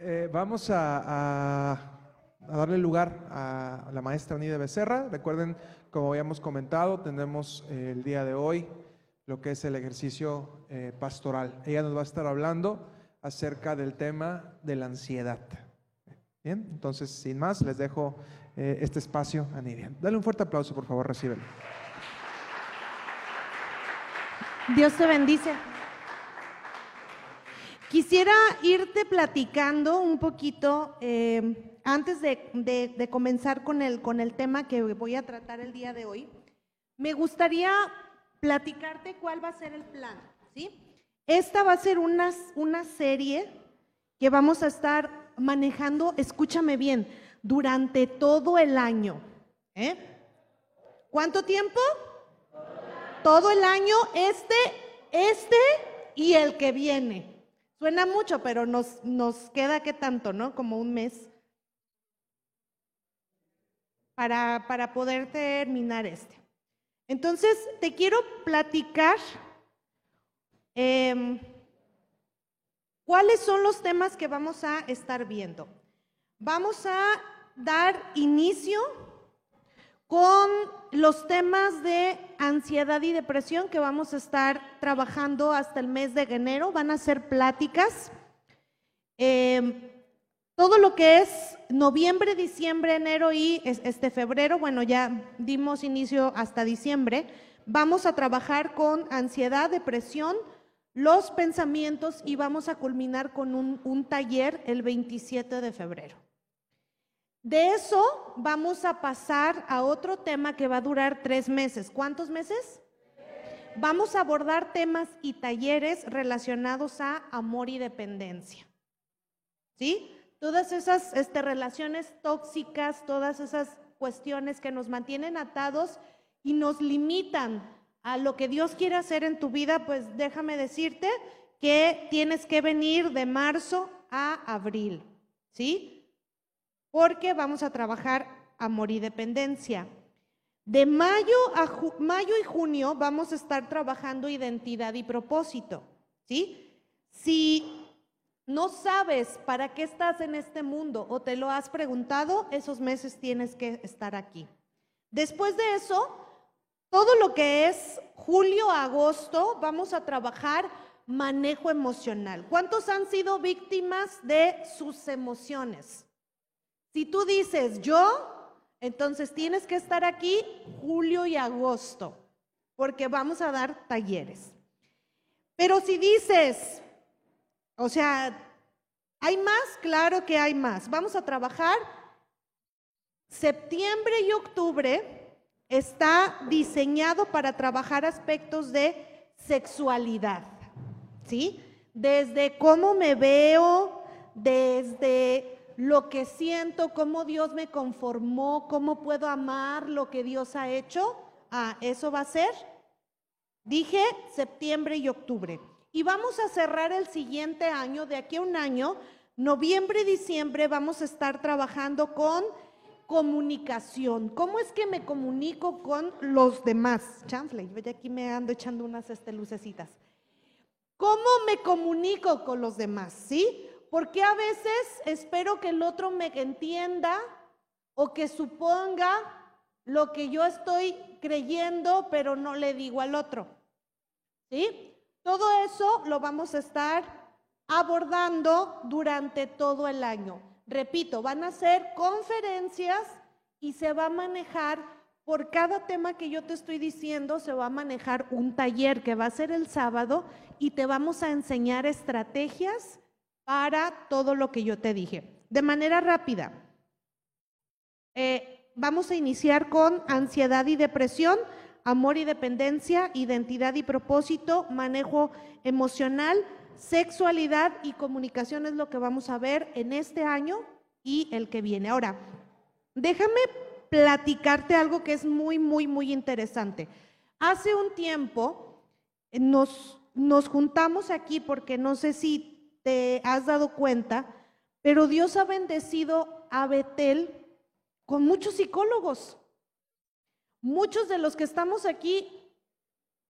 Eh, vamos a, darle lugar a la maestra Anida Becerra. Recuerden, como habíamos comentado, tenemos eh, el día de hoy lo que es el ejercicio eh, pastoral. Ella nos va a estar hablando acerca del tema de la ansiedad. Bien, entonces, sin más, les dejo este espacio a Nidia. Dale un fuerte aplauso, por favor, recíbelo. Dios te bendice. Quisiera irte platicando un poquito, eh, antes de, comenzar con el, con el tema que voy a tratar el día de hoy, me gustaría platicarte cuál va a ser el plan, ¿sí? Esta va a ser una, una serie que vamos a estar manejando, escúchame bien, durante todo el año. ¿eh? ¿Cuánto tiempo? Todo el año, este, este y el que viene. Suena mucho, pero nos, nos queda qué tanto, ¿no? Como un mes para, para poder terminar este. Entonces, te quiero platicar em, cuáles son los temas que vamos a estar viendo. Vamos a dar inicio con los temas de ansiedad y depresión que vamos a estar trabajando hasta el mes de enero. Van a ser pláticas. Em, todo lo que es noviembre, diciembre, enero y este febrero, bueno, ya dimos inicio hasta diciembre, vamos a trabajar con ansiedad, depresión, los pensamientos y vamos a culminar con un, un taller el 27 de febrero. De eso vamos a pasar a otro tema que va a durar tres meses. ¿Cuántos meses? Vamos a abordar temas y talleres relacionados a amor y dependencia. ¿Sí? Todas esas este, relaciones tóxicas, todas esas cuestiones que nos mantienen atados y nos limitan a lo que Dios quiere hacer en tu vida, pues déjame decirte que tienes que venir de marzo a abril. ¿Sí? Porque vamos a trabajar amor y dependencia. De mayo a mayo y junio vamos a estar trabajando identidad y propósito, ¿sí? Si no sabes para qué estás en este mundo o te lo has preguntado, esos meses tienes que estar aquí. Después de eso, todo lo que es julio, agosto, vamos a trabajar manejo emocional. ¿Cuántos han sido víctimas de sus emociones? Si tú dices yo, entonces tienes que estar aquí julio y agosto, porque vamos a dar talleres. Pero si dices, o sea, ¿hay más? Claro que hay más. Vamos a trabajar septiembre y octubre está diseñado para trabajar aspectos de sexualidad, ¿sí? Desde cómo me veo, desde lo que siento, cómo Dios me conformó, cómo puedo amar lo que Dios ha hecho. Ah, eso va a ser, dije, septiembre y octubre. Y vamos a cerrar el siguiente año, de aquí a un año, noviembre y diciembre, vamos a estar trabajando con comunicación. ¿Cómo es que me comunico con los demás? Chanfle, yo ya aquí me ando echando unas este, lucecitas. ¿Cómo me comunico con los demás? ¿Sí? Porque a veces espero que el otro me entienda o que suponga lo que yo estoy creyendo, pero no le digo al otro. ¿Sí? Todo eso lo vamos a estar abordando durante todo el año. Repito, van a ser conferencias y se va a manejar, por cada tema que yo te estoy diciendo, se va a manejar un taller que va a ser el sábado y te vamos a enseñar estrategias para todo lo que yo te dije. De manera rápida, eh, vamos a iniciar con ansiedad y depresión, amor y dependencia, identidad y propósito, manejo emocional, sexualidad y comunicación es lo que vamos a ver en este año y el que viene. Ahora, déjame platicarte algo que es muy, muy, muy interesante. Hace un tiempo nos, nos juntamos aquí porque no sé si te has dado cuenta, pero Dios ha bendecido a Betel con muchos psicólogos. Muchos de los que estamos aquí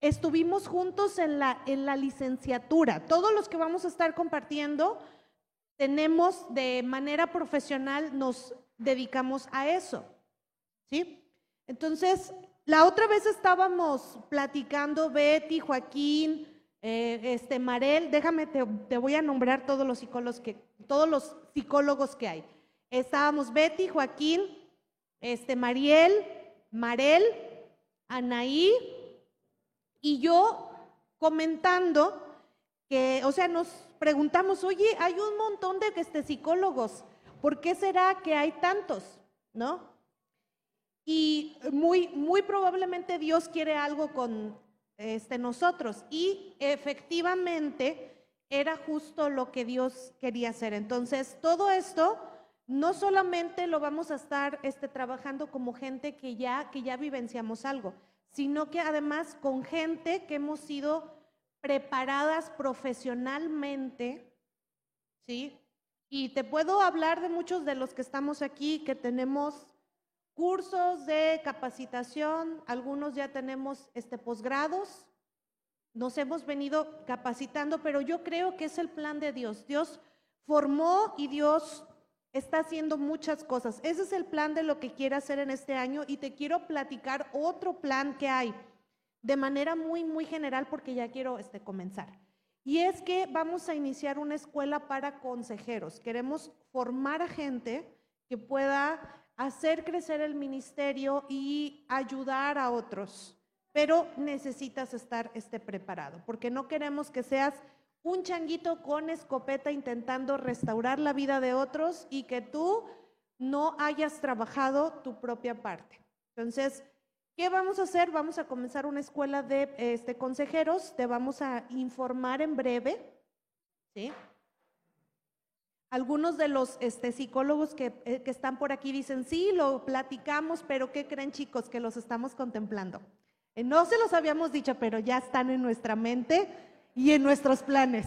estuvimos juntos en la, en la licenciatura. Todos los que vamos a estar compartiendo tenemos de manera profesional, nos dedicamos a eso. ¿Sí? Entonces, la otra vez estábamos platicando, Betty, Joaquín, eh, este Marel, déjame, te, te, voy a nombrar todos los psicólogos que, todos los psicólogos que hay. Estábamos Betty, Joaquín, este Mariel, Marel, Anaí y yo comentando que, o sea, nos preguntamos, oye, hay un montón de este, psicólogos, ¿por qué será que hay tantos? ¿No? Y muy, muy probablemente Dios quiere algo con este, nosotros. Y efectivamente era justo lo que Dios quería hacer. Entonces, todo esto no solamente lo vamos a estar este, trabajando como gente que ya, que ya vivenciamos algo, sino que además con gente que hemos sido preparadas profesionalmente, ¿sí? Y te puedo hablar de muchos de los que estamos aquí, que tenemos cursos de capacitación, algunos ya tenemos este posgrados, nos hemos venido capacitando, pero yo creo que es el plan de Dios. Dios formó y Dios está haciendo muchas cosas. Ese es el plan de lo que quiere hacer en este año y te quiero platicar otro plan que hay de manera muy, muy general porque ya quiero este, comenzar. Y es que vamos a iniciar una escuela para consejeros. Queremos formar a gente que pueda hacer crecer el ministerio y ayudar a otros. Pero necesitas estar este, preparado, porque no queremos que seas un changuito con escopeta intentando restaurar la vida de otros y que tú no hayas trabajado tu propia parte. Entonces, ¿qué vamos a hacer? Vamos a comenzar una escuela de este, consejeros, te vamos a informar en breve, ¿sí? Algunos de los este, psicólogos que, eh, que están por aquí dicen, sí, lo platicamos, pero ¿qué creen chicos? Que los estamos contemplando. Eh, no se los habíamos dicho, pero ya están en nuestra mente y en nuestros planes.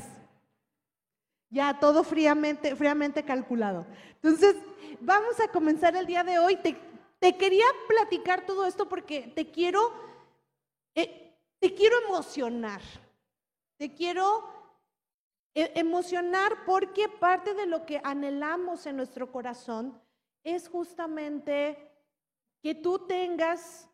Ya todo fríamente, fríamente calculado. Entonces, vamos a comenzar el día de hoy. Te, te quería platicar todo esto porque te quiero, eh, te quiero emocionar. Te quiero emocionar porque parte de lo que anhelamos en nuestro corazón es justamente que tú tengas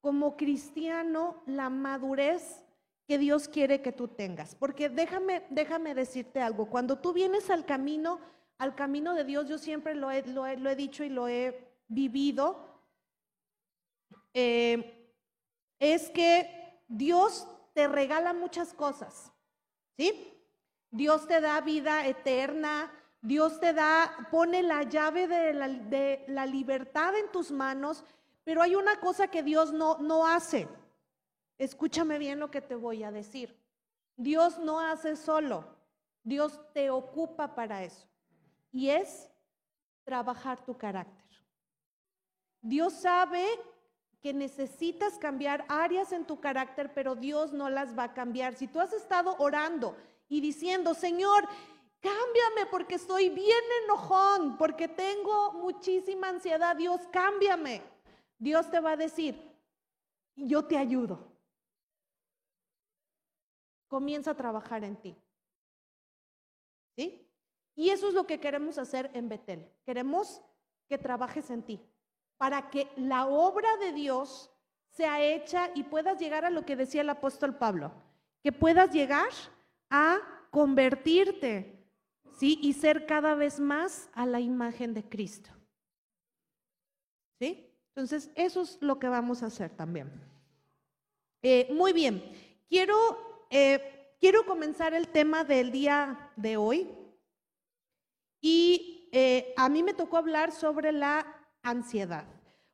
como cristiano la madurez que Dios quiere que tú tengas. Porque déjame, déjame decirte algo, cuando tú vienes al camino, al camino de Dios, yo siempre lo he, lo he, dicho y lo he vivido, eh, es que Dios te regala muchas cosas, ¿sí? Dios te da vida eterna, Dios te da, pone la llave de la, libertad en tus manos, pero hay una cosa que Dios no, no hace. Escúchame bien lo que te voy a decir. Dios no hace solo, Dios te ocupa para eso. Y es trabajar tu carácter. Dios sabe que necesitas cambiar áreas en tu carácter, pero Dios no las va a cambiar. Si tú has estado orando y diciendo, Señor, cámbiame porque estoy bien enojón, porque tengo muchísima ansiedad, Dios, cámbiame. Dios te va a decir, yo te ayudo comienza a trabajar en ti. ¿Sí? Y eso es lo que queremos hacer en Betel. Queremos que trabajes en ti para que la obra de Dios sea hecha y puedas llegar a lo que decía el apóstol Pablo, que puedas llegar a convertirte, ¿sí? Y ser cada vez más a la imagen de Cristo. ¿Sí? Entonces, eso es lo que vamos a hacer también. Eh, muy bien, quiero eh, quiero comenzar el tema del día de hoy y eh, a mí me tocó hablar sobre la ansiedad.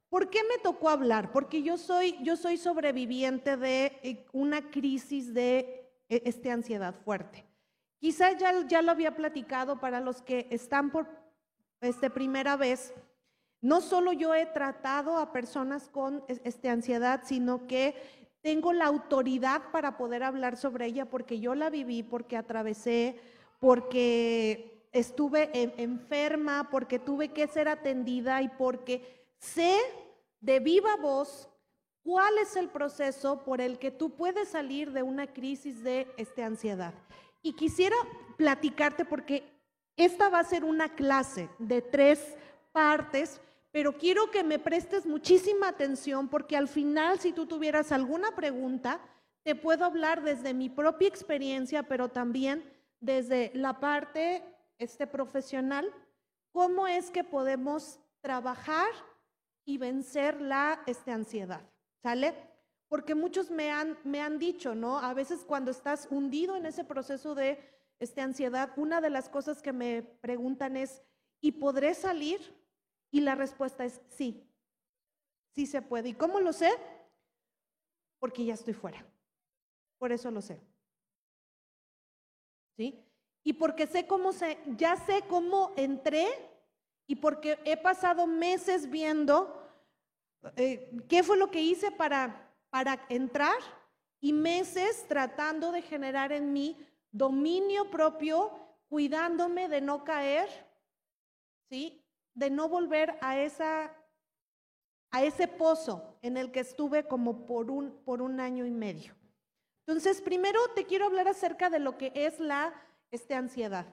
¿Por qué me tocó hablar? Porque yo soy, yo soy sobreviviente de una crisis de este, ansiedad fuerte. Quizá ya, ya lo había platicado para los que están por este, primera vez. No solo yo he tratado a personas con este, ansiedad, sino que tengo la autoridad para poder hablar sobre ella porque yo la viví, porque atravesé, porque estuve enferma, porque tuve que ser atendida y porque sé de viva voz cuál es el proceso por el que tú puedes salir de una crisis de este, ansiedad. Y quisiera platicarte porque esta va a ser una clase de tres partes, pero quiero que me prestes muchísima atención porque al final, si tú tuvieras alguna pregunta, te puedo hablar desde mi propia experiencia, pero también desde la parte este, profesional, cómo es que podemos trabajar y vencer la este, ansiedad. ¿Sale? Porque muchos me han, me han dicho, ¿no? A veces cuando estás hundido en ese proceso de este, ansiedad, una de las cosas que me preguntan es, ¿y podré salir? Y la respuesta es sí, sí se puede. ¿Y cómo lo sé? Porque ya estoy fuera. Por eso lo sé. ¿Sí? Y porque sé cómo se, ya sé cómo entré y porque he pasado meses viendo eh, qué fue lo que hice para, para entrar y meses tratando de generar en mí dominio propio, cuidándome de no caer, ¿sí? De no volver a esa a ese pozo en el que estuve como por un, por un año y medio. Entonces, primero te quiero hablar acerca de lo que es la este, ansiedad.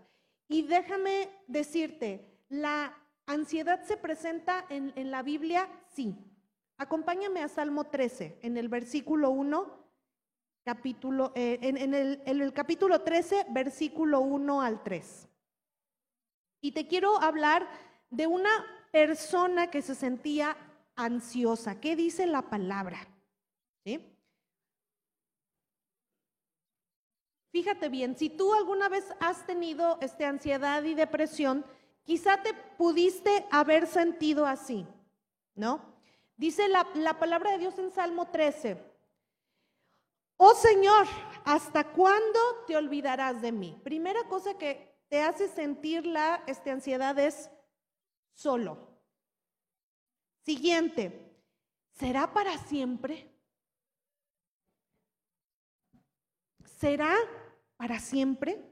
Y déjame decirte, ¿la ansiedad se presenta en, en la Biblia? Sí. Acompáñame a Salmo 13, en el versículo 1 capítulo, eh, en, el, capítulo 13, versículo 1 al 3. Y te quiero hablar de una persona que se sentía ansiosa. ¿Qué dice la palabra? Fíjate bien, si tú alguna vez has tenido este, ansiedad y depresión, quizá te pudiste haber sentido así, ¿no? Dice la, la palabra de Dios en Salmo 13, Oh Señor, ¿hasta cuándo te olvidarás de mí? Primera cosa que te hace sentir la este, ansiedad es solo. Siguiente, ¿será para siempre? ¿Será para siempre?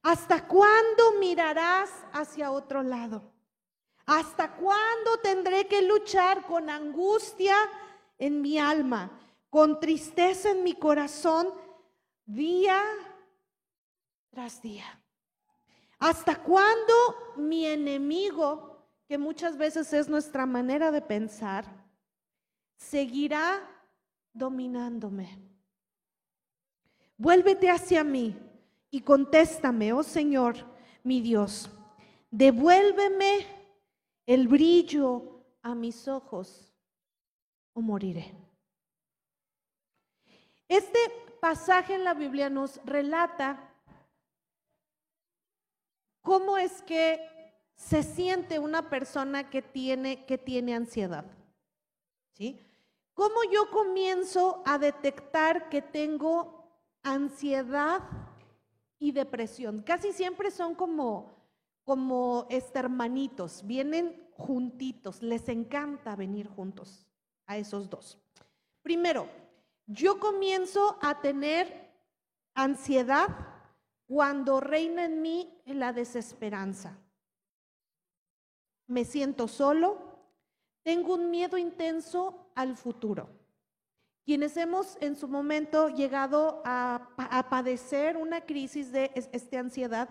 ¿Hasta cuándo mirarás hacia otro lado? ¿Hasta cuándo tendré que luchar con angustia en mi alma? con tristeza en mi corazón día tras día. ¿Hasta cuándo mi enemigo, que muchas veces es nuestra manera de pensar, seguirá dominándome? Vuélvete hacia mí y contéstame, oh Señor, mi Dios. Devuélveme el brillo a mis ojos o moriré. Este pasaje en la Biblia nos relata cómo es que se siente una persona que tiene, que tiene ansiedad. ¿Sí? ¿Cómo yo comienzo a detectar que tengo ansiedad y depresión? Casi siempre son como, como este, hermanitos, vienen juntitos, les encanta venir juntos a esos dos. Primero, yo comienzo a tener ansiedad cuando reina en mí la desesperanza. Me siento solo, tengo un miedo intenso al futuro. Quienes hemos en su momento llegado a, padecer una crisis de esta ansiedad,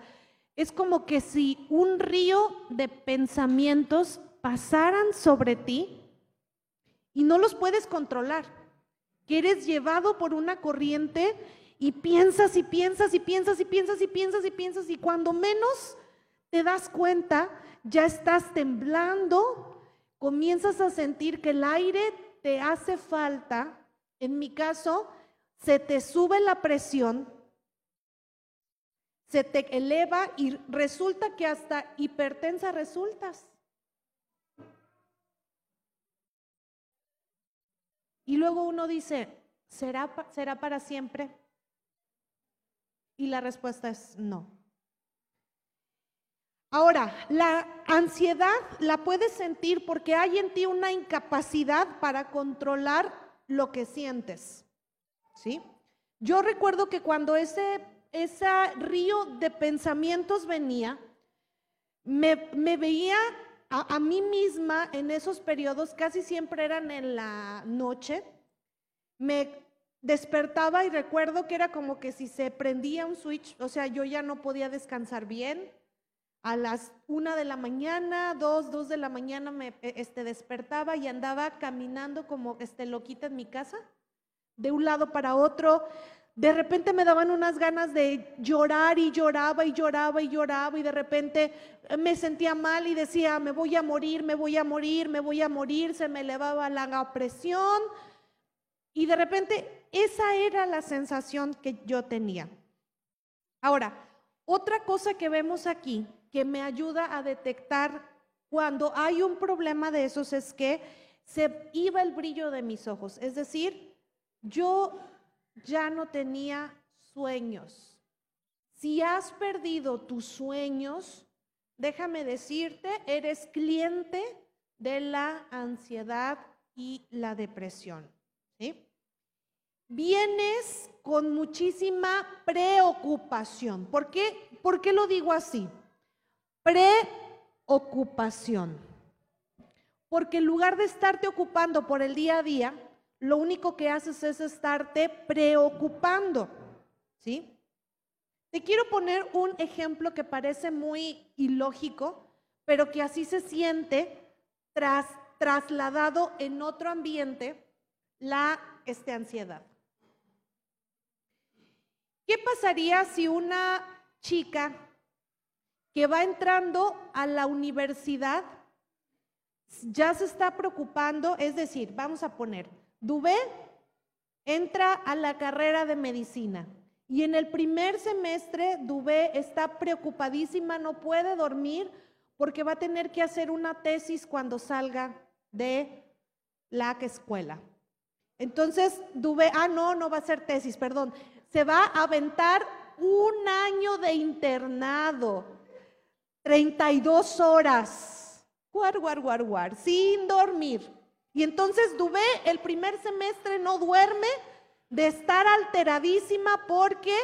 es como que si un río de pensamientos pasaran sobre ti y no los puedes controlar. Que eres llevado por una corriente y piensas y piensas y piensas y piensas y piensas y piensas y cuando menos te das cuenta, ya estás temblando, comienzas a sentir que el aire te hace falta, en mi caso, se te sube la presión, se te eleva y resulta que hasta hipertensa resultas. Y luego uno dice, ¿será, ¿será para siempre? Y la respuesta es no. Ahora, la ansiedad la puedes sentir porque hay en ti una incapacidad para controlar lo que sientes. ¿Sí? Yo recuerdo que cuando ese, ese río de pensamientos venía, me, veía a, mí misma en esos periodos, casi siempre eran en la noche, me, despertaba y recuerdo que era como que si se prendía un switch, o sea, yo ya no podía descansar bien. A las una de la mañana, dos, dos de la mañana me e, este, despertaba y andaba caminando como este, loquita en mi casa, de un lado para otro. De repente me daban unas ganas de llorar y lloraba y lloraba y lloraba y de repente me sentía mal y decía, me voy a morir, me voy a morir, me voy a morir, se me elevaba la presión y de repente esa era la sensación que yo tenía. Ahora, otra cosa que vemos aquí que me ayuda a detectar cuando hay un problema de esos es que se iba el brillo de mis ojos. Es decir, yo ya no tenía sueños. Si has perdido tus sueños, déjame decirte, eres cliente de la ansiedad y la depresión. Vienes con muchísima preocupación. ¿Por qué, ¿Por qué lo digo así? Preocupación. Porque en lugar de estarte ocupando por el día a día, lo único que haces es estarte preocupando. ¿Sí? Te quiero poner un ejemplo que parece muy ilógico, pero que así se siente tras, trasladado en otro ambiente la este, ansiedad. ¿Qué pasaría si una chica que va entrando a la universidad ya se está preocupando, es decir, vamos a poner, Dubé entra a la carrera de medicina y en el primer semestre Dubé está preocupadísima, no puede dormir porque va a tener que hacer una tesis cuando salga de la escuela. Entonces, Dubé, ah, no, no va a ser tesis, perdón, se va a aventar un año de internado, 32 horas, guar, guar, guar, guar, sin dormir. Y entonces Dubé el primer semestre no duerme de estar alteradísima porque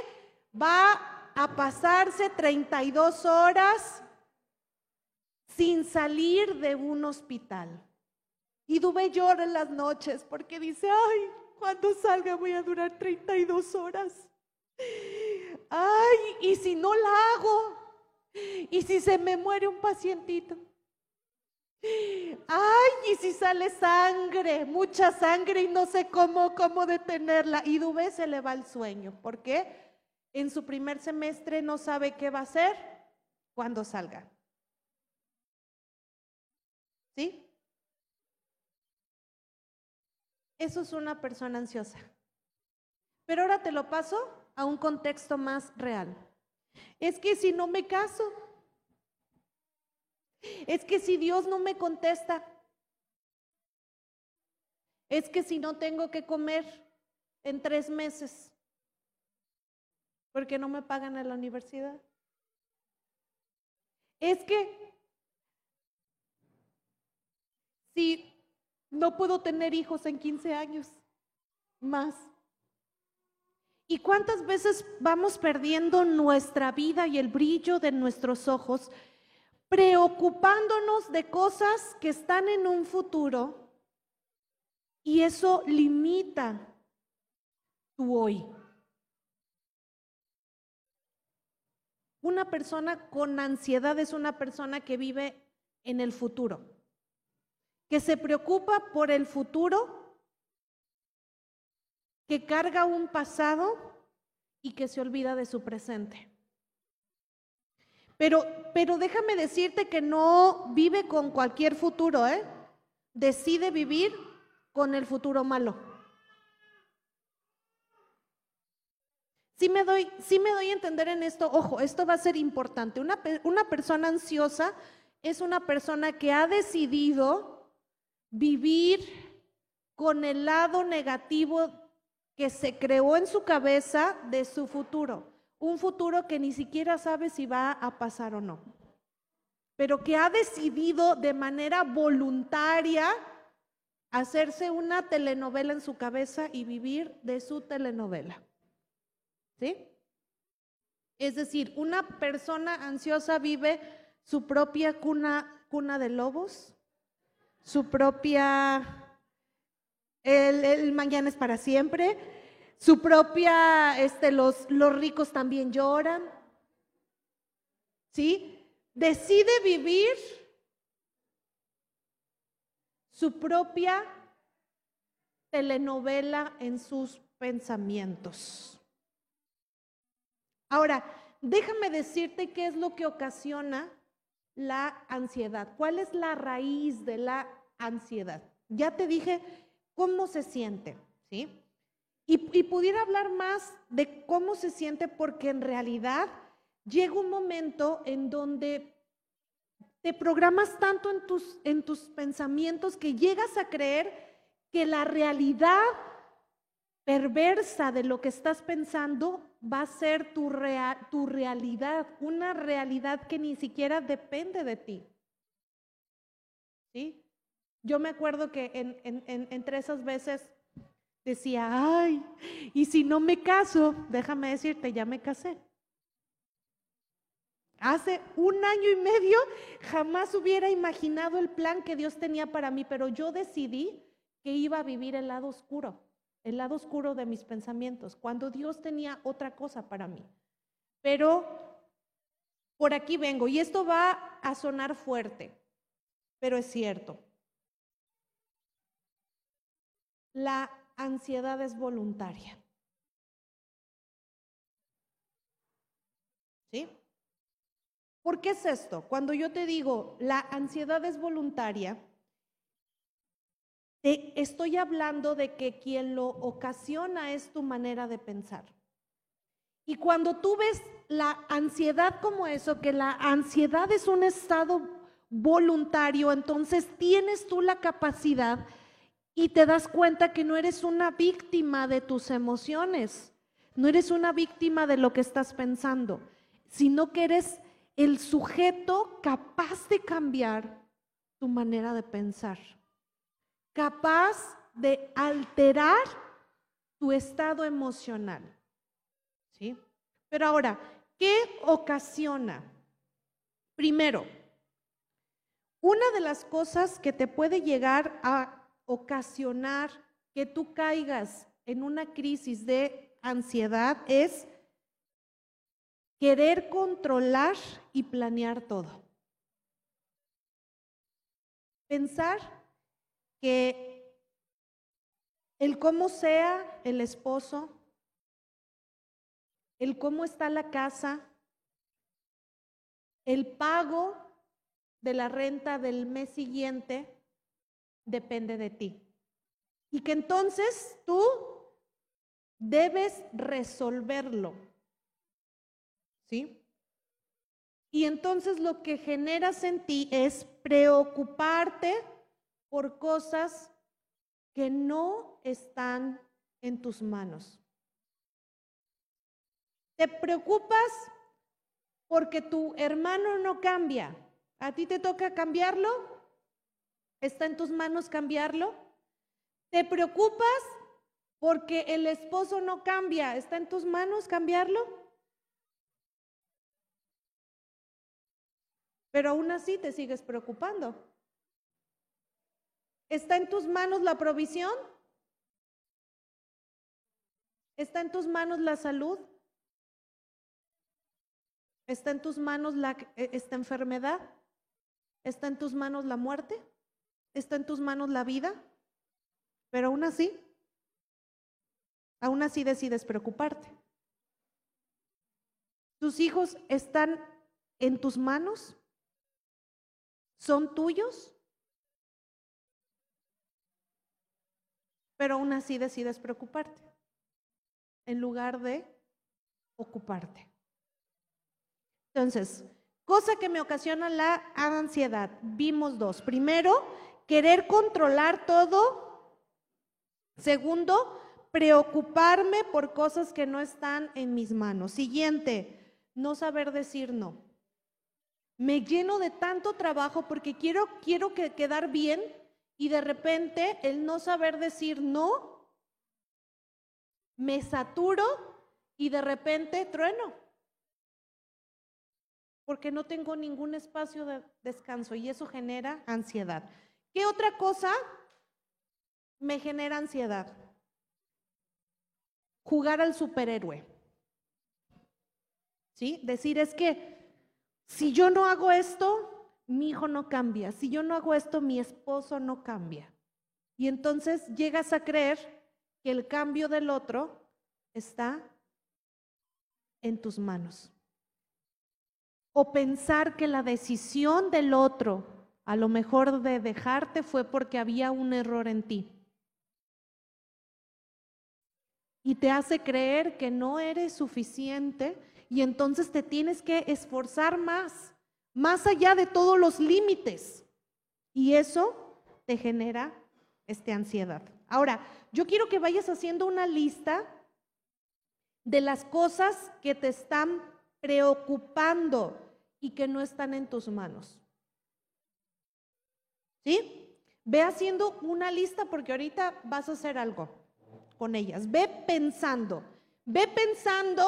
va a pasarse 32 horas sin salir de un hospital. Y Dubé llora en las noches porque dice, ay, cuando salga voy a durar 32 horas. Ay, y si no la hago, y si se me muere un pacientito. Ay, y si sale sangre, mucha sangre y no sé cómo, cómo detenerla. Y Dubé se le va el sueño. ¿Por qué? En su primer semestre no sabe qué va a hacer cuando salga. ¿Sí? Eso es una persona ansiosa. Pero ahora te lo paso a un contexto más real. Es que si no me caso, es que si Dios no me contesta, es que si no tengo que comer en tres meses, porque no me pagan en la universidad. Es que si no puedo tener hijos en 15 años más. ¿Y cuántas veces vamos perdiendo nuestra vida y el brillo de nuestros ojos preocupándonos de cosas que están en un futuro y eso limita tu hoy? Una persona con ansiedad es una persona que vive en el futuro que se preocupa por el futuro, que carga un pasado y que se olvida de su presente. Pero, pero déjame decirte que no vive con cualquier futuro, ¿eh? Decide vivir con el futuro malo. Sí me doy, me doy a entender en esto, ojo, esto va a ser importante. Una persona ansiosa es una persona que ha decidido vivir con el lado negativo que se creó en su cabeza de su futuro, un futuro que ni siquiera sabe si va a pasar o no, pero que ha decidido de manera voluntaria hacerse una telenovela en su cabeza y vivir de su telenovela. ¿Sí? Es decir, una persona ansiosa vive su propia cuna, cuna de lobos, su propia, el, mañana es para siempre, su propia, este, los, los ricos también lloran. ¿Sí? Decide vivir su propia telenovela en sus pensamientos. Ahora, déjame decirte qué es lo que ocasiona la ansiedad. ¿Cuál es la raíz de la ansiedad? Ya te dije cómo se siente, ¿sí? Y, pudiera hablar más de cómo se siente porque en realidad llega un momento en donde te programas tanto en tus, en tus pensamientos que llegas a creer que la realidad perversa de lo que estás pensando va a ser tu, tu realidad, una realidad que ni siquiera depende de ti. ¿Sí? Yo me acuerdo que en, entre esas veces decía, ay, y si no me caso, déjame decirte, ya me casé. Hace un año y medio jamás hubiera imaginado el plan que Dios tenía para mí, pero yo decidí que iba a vivir el lado oscuro, el lado oscuro de mis pensamientos, cuando Dios tenía otra cosa para mí. Pero por aquí vengo, y esto va a sonar fuerte, pero es cierto. La ansiedad es voluntaria. ¿Sí? ¿Por qué es esto? Cuando yo te digo la ansiedad es voluntaria, te estoy hablando de que quien lo ocasiona es tu manera de pensar. Y cuando tú ves la ansiedad como eso, que la ansiedad es un estado voluntario, entonces tienes tú la capacidad y te das cuenta que no eres una víctima de tus emociones, no eres una víctima de lo que estás pensando, sino que eres el sujeto capaz de cambiar tu manera de pensar, capaz de alterar tu estado emocional. ¿Sí? Pero ahora, ¿qué ocasiona? Primero, una de las cosas que te puede llegar a ocasionar que tú caigas en una crisis de ansiedad es querer controlar y planear todo. Pensar que el cómo sea el esposo, el cómo está la casa, el pago de la renta del mes siguiente, depende de ti. Y que entonces tú debes resolverlo. ¿Sí? Y entonces lo que generas en ti es preocuparte por cosas que no están en tus manos. Te preocupas porque tu hermano no cambia. ¿A ti te toca cambiarlo? ¿Está en tus manos cambiarlo? ¿Te preocupas porque el esposo no cambia? ¿Está en tus manos cambiarlo? Pero aún así te sigues preocupando. ¿Está en tus manos la provisión? ¿Está en tus manos la salud? ¿Está en tus manos la, e, esta enfermedad? ¿Está en tus manos la muerte? Está en tus manos la vida, pero aún así, aún así decides preocuparte. ¿Tus hijos están en tus manos? ¿Son tuyos? Pero aún así decides preocuparte en lugar de ocuparte. Entonces, cosa que me ocasiona la ansiedad. Vimos dos. Primero, querer controlar todo. Segundo, preocuparme por cosas que no están en mis manos. Siguiente, no saber decir no. Me lleno de tanto trabajo porque quiero, quiero que, quedar bien y de repente el no saber decir no, me saturo y de repente trueno. Porque no tengo ningún espacio de descanso y eso genera ansiedad. ¿Qué otra cosa me genera ansiedad? jugar al superhéroe. ¿Sí? Decir es que si yo no hago esto, mi hijo no cambia. Si yo no hago esto, mi esposo no cambia. Y entonces llegas a creer que el cambio del otro está en tus manos. O pensar que la decisión del otro, a lo mejor de dejarte, fue porque había un error en ti. Y te hace creer que no eres suficiente y entonces te tienes que esforzar más, más allá de todos los límites. Y eso te genera esta ansiedad. Ahora, yo quiero que vayas haciendo una lista de las cosas que te están preocupando y que no están en tus manos. ¿Sí? Ve haciendo una lista porque ahorita vas a hacer algo con ellas. Ve pensando. Ve pensando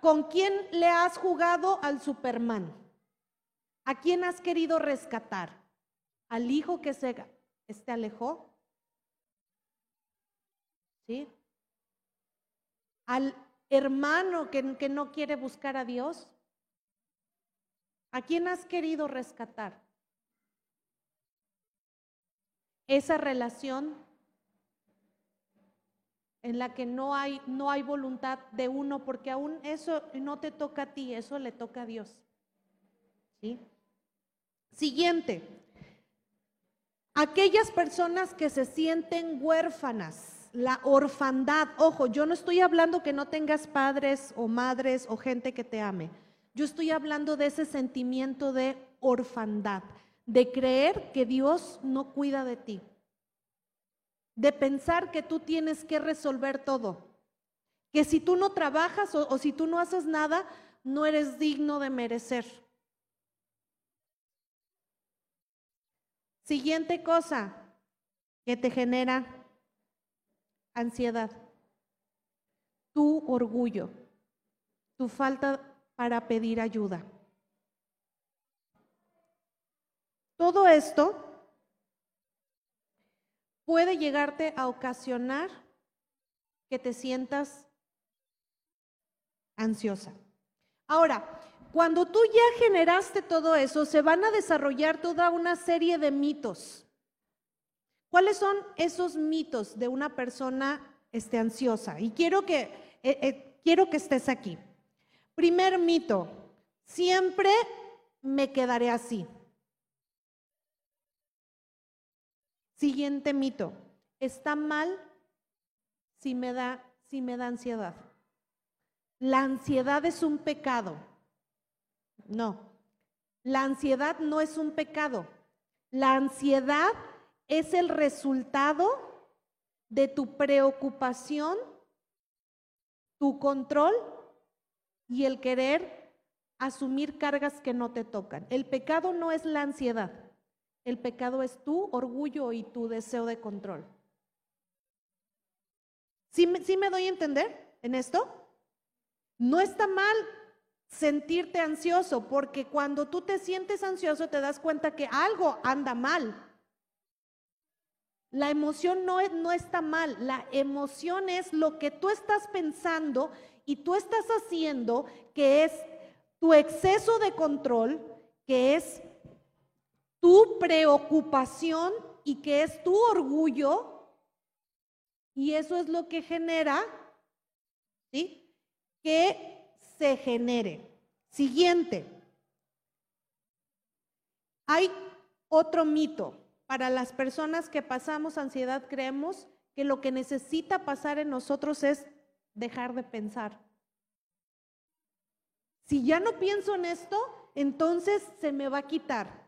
con quién le has jugado al Superman. ¿A quién has querido rescatar? ¿Al hijo que se este alejó? ¿Sí? al hermano que, que no quiere buscar a Dios? ¿A quién has querido rescatar? Esa relación en la que no hay, no hay voluntad de uno, porque aún eso no te toca a ti, eso le toca a Dios. ¿Sí? Siguiente, aquellas personas que se sienten huérfanas la orfandad. Ojo, yo no estoy hablando que no tengas padres o madres o gente que te ame. Yo estoy hablando de ese sentimiento de orfandad, de creer que Dios no cuida de ti, de pensar que tú tienes que resolver todo, que si tú no trabajas o, si tú no haces nada, no eres digno de merecer. Siguiente cosa que te genera ansiedad, tu orgullo, tu falta para pedir ayuda. Todo esto puede llegarte a ocasionar que te sientas ansiosa. Ahora, cuando tú ya generaste todo eso, se van a desarrollar toda una serie de mitos ¿Cuáles son esos mitos de una persona este, ansiosa? Y quiero que, eh, eh, quiero que estés aquí. Primer mito, siempre me quedaré así. Siguiente mito, está mal si me da, si me da ansiedad. La ansiedad es un pecado. No, la ansiedad no es un pecado. La ansiedad es el resultado de tu preocupación, tu control y el querer asumir cargas que no te tocan. El pecado no es la ansiedad, el pecado es tu orgullo y tu deseo de control. ¿Sí, ¿Sí, me doy a entender en esto? No está mal sentirte ansioso, porque cuando tú te sientes ansioso te das cuenta que algo anda mal. La emoción no, no está mal, la emoción es lo que tú estás pensando y tú estás haciendo, que es tu exceso de control, que es tu preocupación y que es tu orgullo. Y eso es lo que genera. Que se genere. Siguiente. Hay otro mito. Para las personas que pasamos ansiedad creemos que lo que necesita pasar en nosotros es dejar de pensar. Si ya no pienso en esto, entonces se me va a quitar.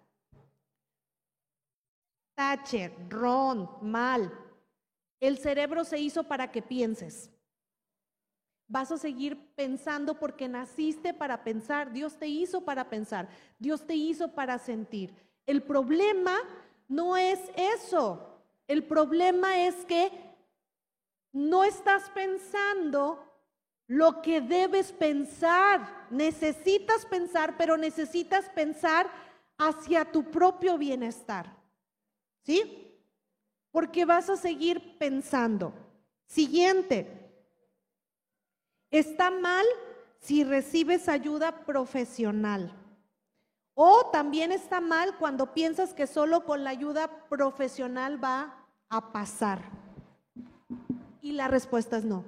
Thatcher, Ron, mal. El cerebro se hizo para que pienses. Vas a seguir pensando porque naciste para pensar. Dios te hizo para pensar. Dios te hizo para sentir. El problema no es eso. El problema es que no estás pensando lo que debes pensar. Necesitas pensar, pero necesitas pensar hacia tu propio bienestar. ¿Sí? Porque vas a seguir pensando. Siguiente, Está mal si recibes ayuda profesional. O también está mal cuando piensas que solo con la ayuda profesional va a pasar. Y la respuesta es no.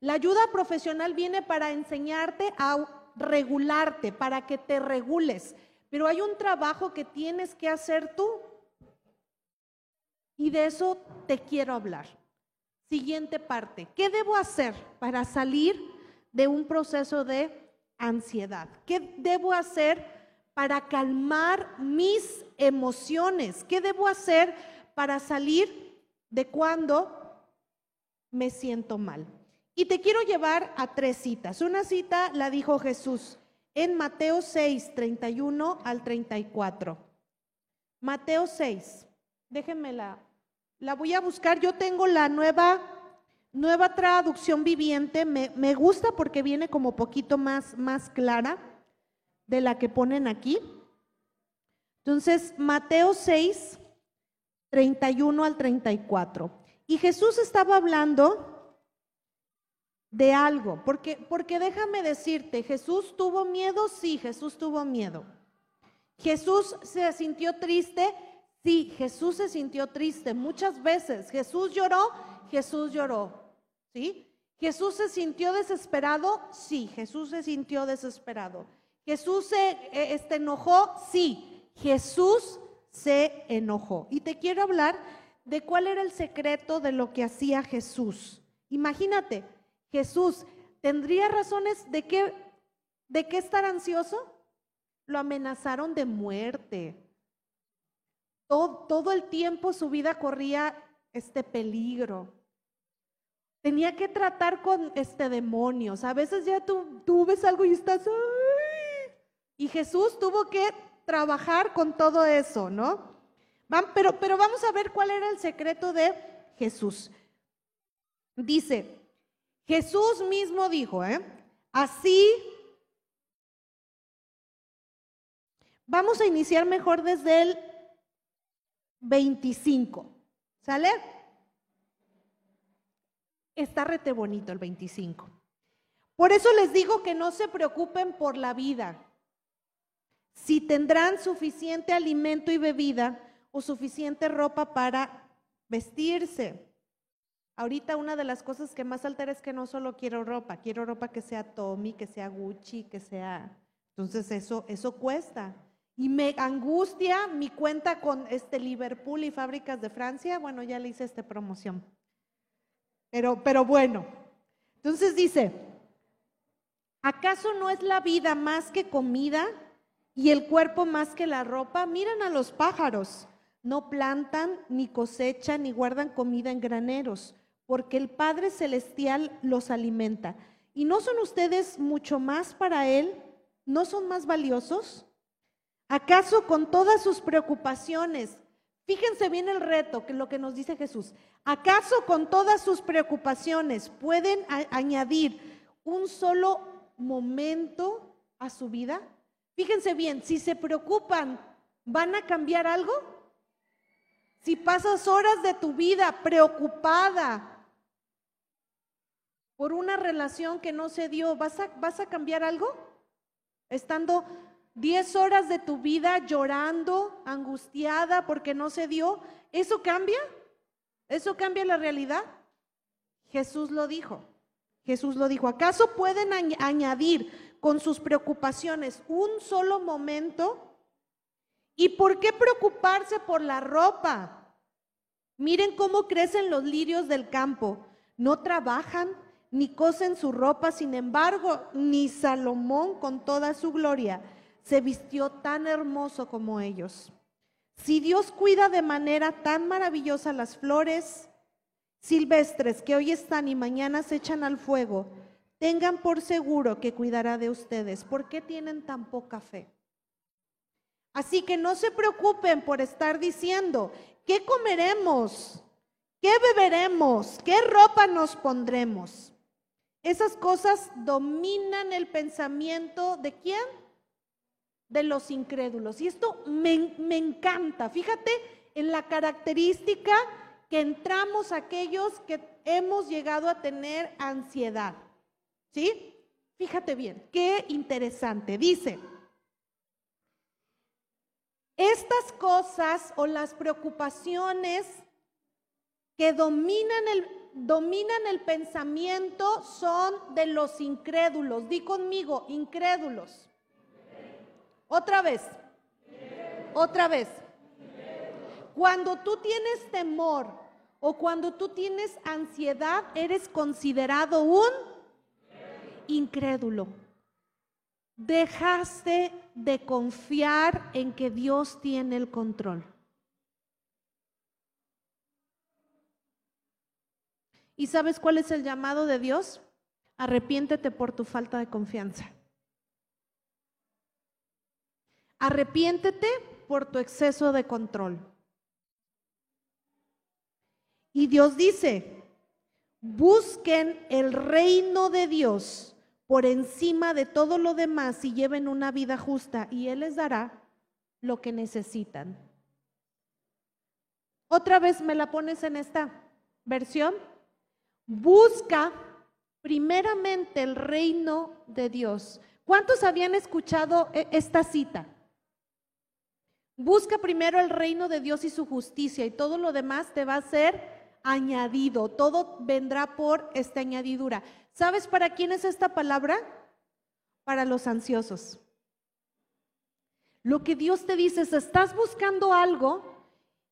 La ayuda profesional viene para enseñarte a regularte, para que te regules. Pero hay un trabajo que tienes que hacer tú. Y de eso te quiero hablar. Siguiente parte. ¿Qué debo hacer para salir de un proceso de ansiedad? ¿Qué debo hacer para calmar mis emociones? ¿Qué debo hacer para salir de cuando me siento mal? Y te quiero llevar a tres citas. Una cita la dijo Jesús en Mateo 6, 31 al 34. Mateo 6, déjenme la, voy a buscar. Yo tengo la nueva, nueva traducción viviente. Me, me gusta porque viene como poquito más, más clara de la que ponen aquí. Entonces, Mateo 6, 31 al 34. Y Jesús estaba hablando de algo, porque, porque déjame decirte, Jesús tuvo miedo, sí, Jesús tuvo miedo. Jesús se sintió triste, sí, Jesús se sintió triste muchas veces. Jesús lloró, Jesús lloró, ¿sí? Jesús se sintió desesperado, sí, Jesús se sintió desesperado. Jesús se eh, este, enojó, sí, Jesús se enojó. Y te quiero hablar de cuál era el secreto de lo que hacía Jesús. Imagínate, Jesús, ¿tendría razones de qué, de qué estar ansioso? Lo amenazaron de muerte. Todo, el tiempo su vida corría este peligro. Tenía que tratar con este demonios. A veces ya tú, tú ves algo y estás... Y Jesús tuvo que trabajar con todo eso, ¿no? Pero, pero vamos a ver cuál era el secreto de Jesús. Dice, Jesús mismo dijo, ¿eh? Así, vamos a iniciar mejor desde el 25, ¿sale? Está rete bonito el 25. Por eso les digo que no se preocupen por la vida, si tendrán suficiente alimento y bebida o suficiente ropa para vestirse. Ahorita una de las cosas que más altera es que no solo quiero ropa, quiero ropa que sea Tommy, que sea Gucci, que sea... Entonces eso, eso cuesta. Y me angustia mi cuenta con este Liverpool y fábricas de Francia. Bueno, ya le hice esta promoción. Pero, pero bueno. Entonces dice, ¿acaso no es la vida más que comida y el cuerpo más que la ropa? Miren a los pájaros. No plantan, ni cosechan, ni guardan comida en graneros porque el Padre Celestial los alimenta. ¿Y no son ustedes mucho más para Él? ¿No son más valiosos? ¿Acaso con todas sus preocupaciones, fíjense bien el reto, que lo que nos dice Jesús, ¿acaso con todas sus preocupaciones pueden añadir un solo momento a su vida? Fíjense bien, si se preocupan, ¿van a cambiar algo? Si pasas horas de tu vida preocupada, por una relación que no se dio, ¿vas a, vas a cambiar algo? Estando 10 horas de tu vida llorando, angustiada porque no se dio, ¿eso cambia? ¿Eso cambia la realidad? Jesús lo dijo. Jesús lo dijo. ¿Acaso pueden añadir con sus preocupaciones un solo momento? ¿Y por qué preocuparse por la ropa? Miren cómo crecen los lirios del campo. No trabajan ni cosen su ropa, sin embargo, ni Salomón con toda su gloria se vistió tan hermoso como ellos. Si Dios cuida de manera tan maravillosa las flores silvestres que hoy están y mañana se echan al fuego, tengan por seguro que cuidará de ustedes. ¿Por qué tienen tan poca fe? Así que no se preocupen por estar diciendo, ¿qué comeremos? ¿Qué beberemos? ¿Qué ropa nos pondremos? Esas cosas dominan el pensamiento de quién? De los incrédulos. Y esto me, encanta. Fíjate en la característica que entramos aquellos que hemos llegado a tener ansiedad. ¿Sí? Fíjate bien, qué interesante. Dice, estas cosas o las preocupaciones que dominan el, dominan el pensamiento son de los incrédulos. Di conmigo, incrédulos. Otra vez. Otra vez. Cuando tú tienes temor o cuando tú tienes ansiedad, eres considerado un incrédulo. Dejaste de confiar en que Dios tiene el control. ¿Y sabes cuál es el llamado de Dios? Arrepiéntete por tu falta de confianza. Arrepiéntete por tu exceso de control. Y Dios dice, busquen el reino de Dios por encima de todo lo demás y lleven una vida justa y Él les dará lo que necesitan. Otra vez me la pones en esta versión. Busca primeramente el reino de Dios. ¿Cuántos habían escuchado e-, esta cita? Busca primero el reino de Dios y su justicia y todo lo demás te va a ser añadido. Todo vendrá por esta añadidura. ¿Sabes para quién es esta palabra? Para los ansiosos. Lo que Dios te dice es, estás buscando algo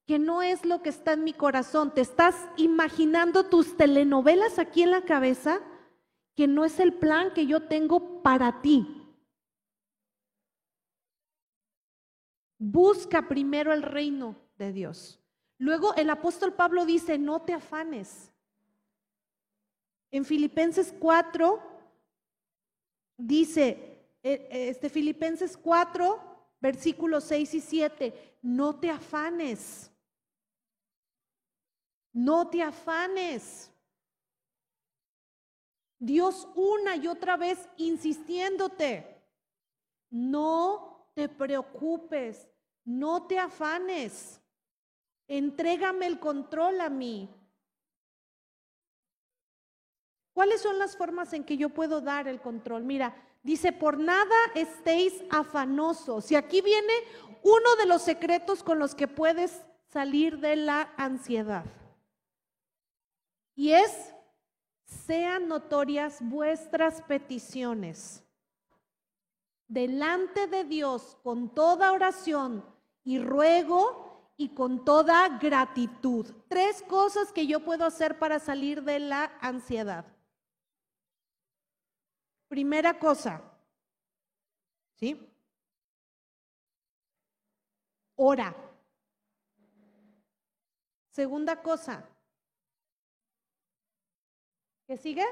que no es lo que está en mi corazón. Te estás imaginando tus telenovelas aquí en la cabeza, que no es el plan que yo tengo para ti. Busca primero el reino de Dios. Luego el apóstol Pablo dice, no te afanes. En Filipenses 4 dice, eh, este Filipenses 4, versículos 6 y 7, no te afanes. No te afanes. Dios una y otra vez insistiéndote. No te preocupes, no te afanes. Entrégame el control a mí. ¿Cuáles son las formas en que yo puedo dar el control? Mira, dice, por nada estéis afanosos. Y aquí viene uno de los secretos con los que puedes salir de la ansiedad. Y es, sean notorias vuestras peticiones delante de Dios con toda oración y ruego y con toda gratitud. Tres cosas que yo puedo hacer para salir de la ansiedad. Primera cosa, ¿sí? Ora. Segunda cosa, ¿Qué sigue?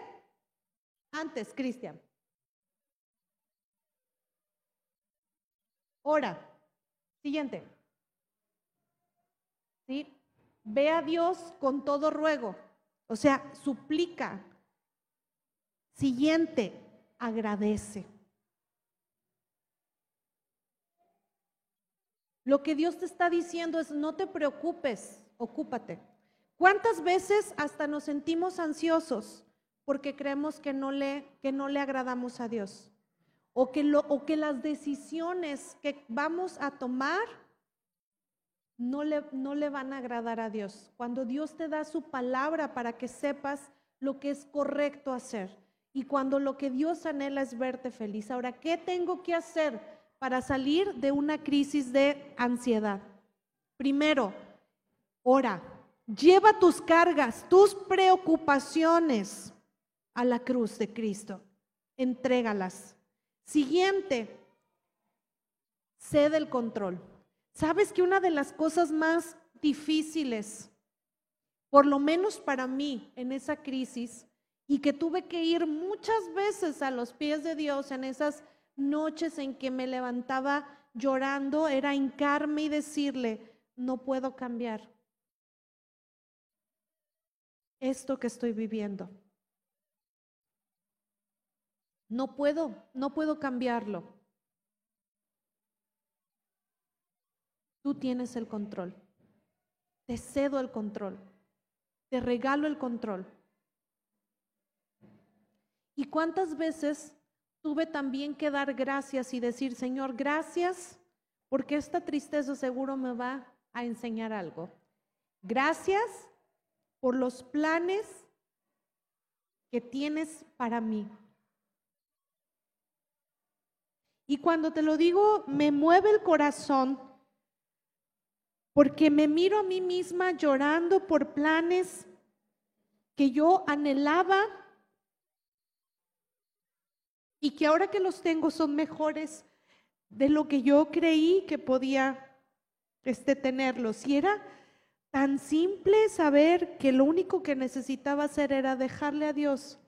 Antes, Cristian. Ora. Siguiente. ¿Sí? Ve a Dios con todo ruego. O sea, suplica. Siguiente, agradece. Lo que Dios te está diciendo es, no te preocupes, ocúpate. ¿Cuántas veces hasta nos sentimos ansiosos porque creemos que no le, que no le agradamos a Dios? O que, lo, o que las decisiones que vamos a tomar no le, no le van a agradar a Dios. Cuando Dios te da su palabra para que sepas lo que es correcto hacer. Y cuando lo que Dios anhela es verte feliz. Ahora, ¿qué tengo que hacer para salir de una crisis de ansiedad? Primero, ora. Lleva tus cargas, tus preocupaciones a la cruz de Cristo. Entrégalas. Siguiente, cede el control. ¿Sabes que una de las cosas más difíciles, por lo menos para mí en esa crisis, y que tuve que ir muchas veces a los pies de Dios en esas noches en que me levantaba llorando, era hincarme y decirle, no puedo cambiar esto que estoy viviendo. No puedo, no puedo cambiarlo. Tú tienes el control. Te cedo el control. Te regalo el control. ¿Y cuántas veces tuve también que dar gracias y decir, Señor, gracias, porque esta tristeza seguro me va a enseñar algo? Gracias por los planes que tienes para mí. Y cuando te lo digo, me mueve el corazón porque me miro a mí misma llorando por planes que yo anhelaba y que ahora que los tengo son mejores de lo que yo creí que podía este, tenerlos. Y era tan simple saber que lo único que necesitaba hacer era dejarle a Dios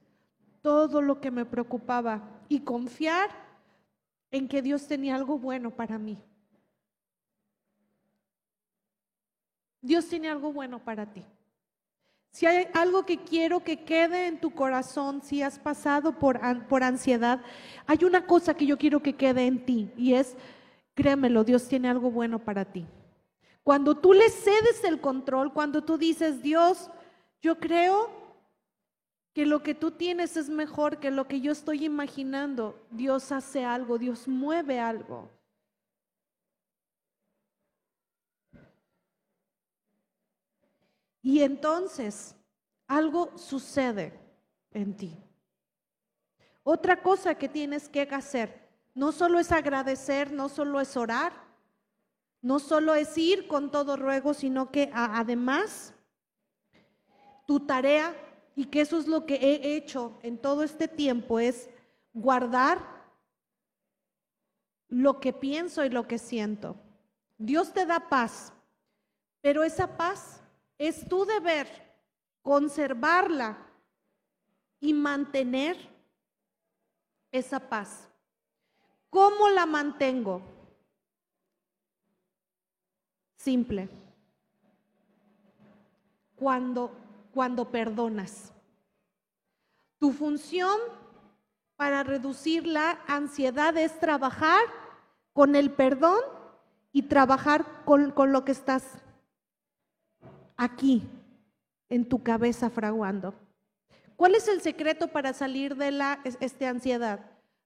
todo lo que me preocupaba y confiar en que Dios tenía algo bueno para mí. Dios tiene algo bueno para ti. Si hay algo que quiero que quede en tu corazón, si has pasado por, por ansiedad, hay una cosa que yo quiero que quede en ti y es, créemelo, Dios tiene algo bueno para ti. Cuando tú le cedes el control, cuando tú dices, Dios, yo creo que lo que tú tienes es mejor que lo que yo estoy imaginando, Dios hace algo, Dios mueve algo. Y entonces algo sucede en ti. Otra cosa que tienes que hacer, no solo es agradecer, no solo es orar, no solo es ir con todo ruego, sino que además tu tarea, y que eso es lo que he hecho en todo este tiempo, es guardar lo que pienso y lo que siento. Dios te da paz, pero esa paz es tu deber conservarla y mantener esa paz. ¿Cómo la mantengo? Simple. Cuando, cuando perdonas. Tu función para reducir la ansiedad es trabajar con el perdón y trabajar con, con lo que estás aquí, en tu cabeza fraguando. ¿Cuál es el secreto para salir de la este, ansiedad?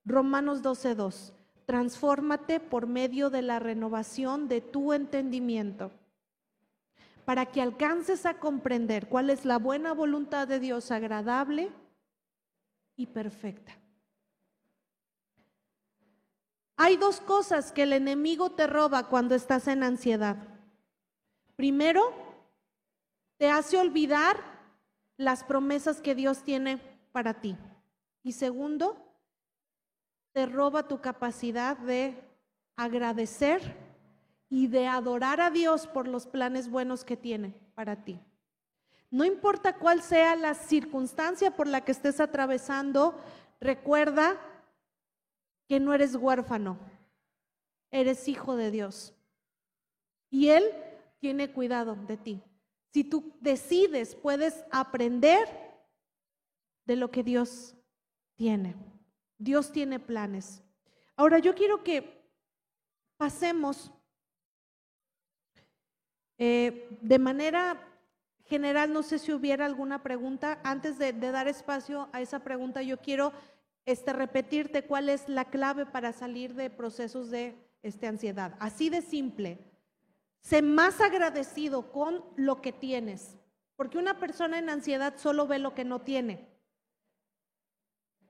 Romanos 12:2. Transfórmate por medio de la renovación de tu entendimiento para que alcances a comprender cuál es la buena voluntad de Dios agradable y perfecta. Hay dos cosas que el enemigo te roba cuando estás en ansiedad. Primero, te hace olvidar las promesas que Dios tiene para ti. Y segundo, te roba tu capacidad de agradecer y de adorar a Dios por los planes buenos que tiene para ti. No importa cuál sea la circunstancia por la que estés atravesando, recuerda que no eres huérfano, eres hijo de Dios. Y Él tiene cuidado de ti. Si tú decides, puedes aprender de lo que Dios tiene. Dios tiene planes. Ahora yo quiero que pasemos eh, de manera general, no sé si hubiera alguna pregunta. Antes de, dar espacio a esa pregunta, yo quiero este, repetirte cuál es la clave para salir de procesos de este, ansiedad. Así de simple. Sé más agradecido con lo que tienes, porque una persona en ansiedad solo ve lo que no tiene.